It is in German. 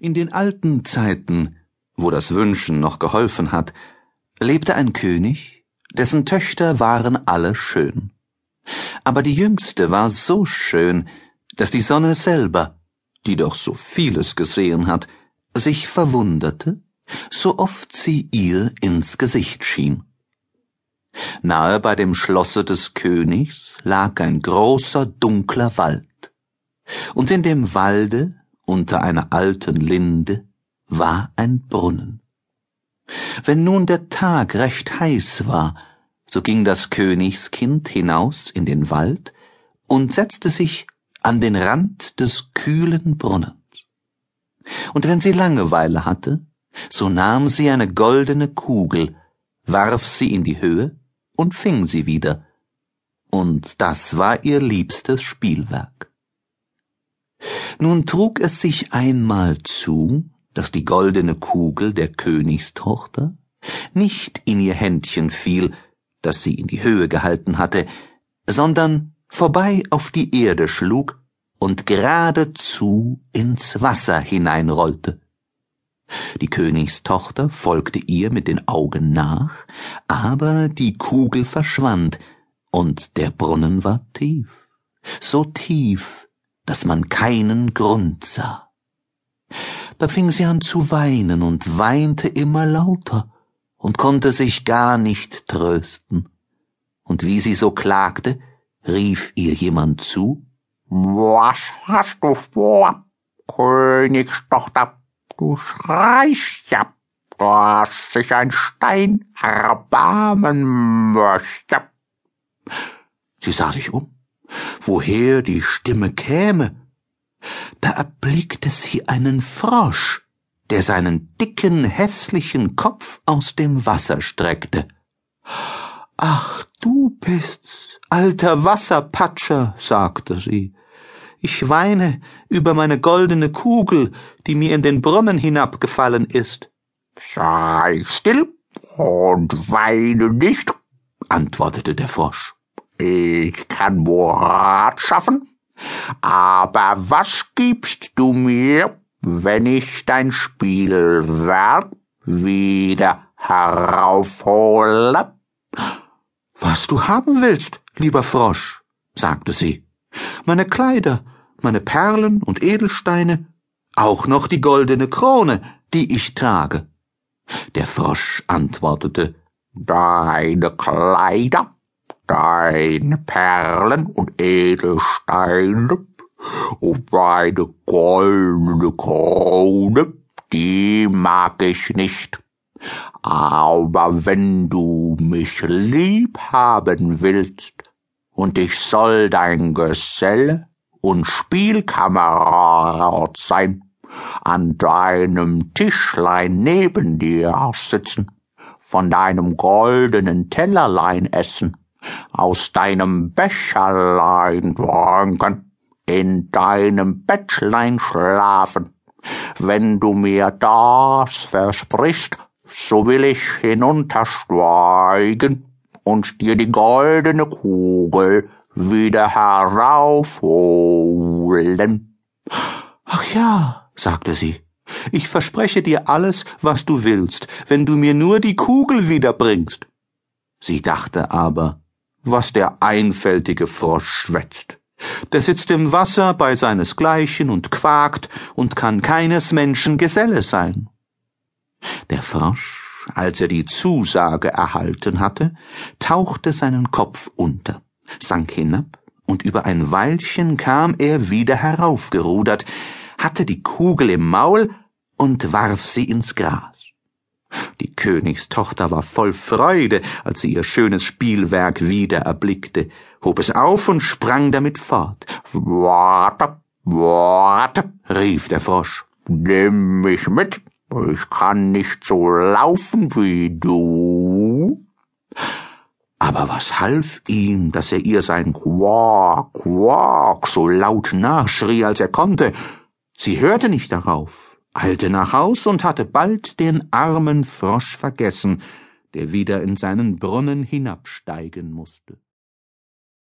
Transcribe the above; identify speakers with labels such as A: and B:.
A: In den alten Zeiten, wo das Wünschen noch geholfen hat, lebte ein König, dessen Töchter waren alle schön. Aber die jüngste war so schön, dass die Sonne selber, die doch so vieles gesehen hat, sich verwunderte, so oft sie ihr ins Gesicht schien. Nahe bei dem Schlosse des Königs lag ein großer dunkler Wald, und in dem Walde unter einer alten Linde war ein Brunnen. Wenn nun der Tag recht heiß war, so ging das Königskind hinaus in den Wald und setzte sich an den Rand des kühlen Brunnens. Und wenn sie Langeweile hatte, so nahm sie eine goldene Kugel, warf sie in die Höhe und fing sie wieder, und das war ihr liebstes Spielwerk. Nun trug es sich einmal zu, dass die goldene Kugel der Königstochter nicht in ihr Händchen fiel, das sie in die Höhe gehalten hatte, sondern vorbei auf die Erde schlug und geradezu ins Wasser hineinrollte. Die Königstochter folgte ihr mit den Augen nach, aber die Kugel verschwand, und der Brunnen war tief, so tief, dass man keinen Grund sah. Da fing sie an zu weinen und weinte immer lauter und konnte sich gar nicht trösten. Und wie sie so klagte, rief ihr jemand zu,
B: Was hast du vor, Königstochter? Du schreist ja, dass sich ein Stein erbarmen möchte.
A: Sie sah sich um woher die Stimme käme. Da erblickte sie einen Frosch, der seinen dicken, hässlichen Kopf aus dem Wasser streckte. Ach, du bist's, alter Wasserpatscher, sagte sie. Ich weine über meine goldene Kugel, die mir in den Brunnen hinabgefallen ist.
B: Sei still und weine nicht, antwortete der Frosch. Ich kann Murat schaffen, aber was gibst du mir, wenn ich dein Spielwerk wieder heraufhole?
A: Was du haben willst, lieber Frosch, sagte sie. Meine Kleider, meine Perlen und Edelsteine, auch noch die goldene Krone, die ich trage. Der Frosch antwortete,
B: Deine Kleider deine Perlen und Edelsteine und meine goldene Krone, die mag ich nicht. Aber wenn du mich lieb haben willst, und ich soll dein Geselle und Spielkamerad sein, an deinem Tischlein neben dir sitzen, von deinem goldenen Tellerlein essen, aus deinem Becherlein trinken, in deinem Bettlein schlafen. Wenn du mir das versprichst, so will ich hinuntersteigen und dir die goldene Kugel wieder heraufholen.
A: Ach ja, sagte sie, ich verspreche dir alles, was du willst, wenn du mir nur die Kugel wiederbringst. Sie dachte aber, was der einfältige Frosch schwätzt. Der sitzt im Wasser bei seinesgleichen und quakt und kann keines Menschen Geselle sein. Der Frosch, als er die Zusage erhalten hatte, tauchte seinen Kopf unter, sank hinab, und über ein Weilchen kam er wieder heraufgerudert, hatte die Kugel im Maul und warf sie ins Gras. Königstochter war voll Freude, als sie ihr schönes Spielwerk wieder erblickte, hob es auf und sprang damit fort.
B: Warte, warte, rief der Frosch, nimm mich mit, ich kann nicht so laufen wie du.
A: Aber was half ihm, dass er ihr sein Quack, Quack so laut nachschrie, als er konnte? Sie hörte nicht darauf eilte nach Haus und hatte bald den armen Frosch vergessen, der wieder in seinen Brunnen hinabsteigen musste.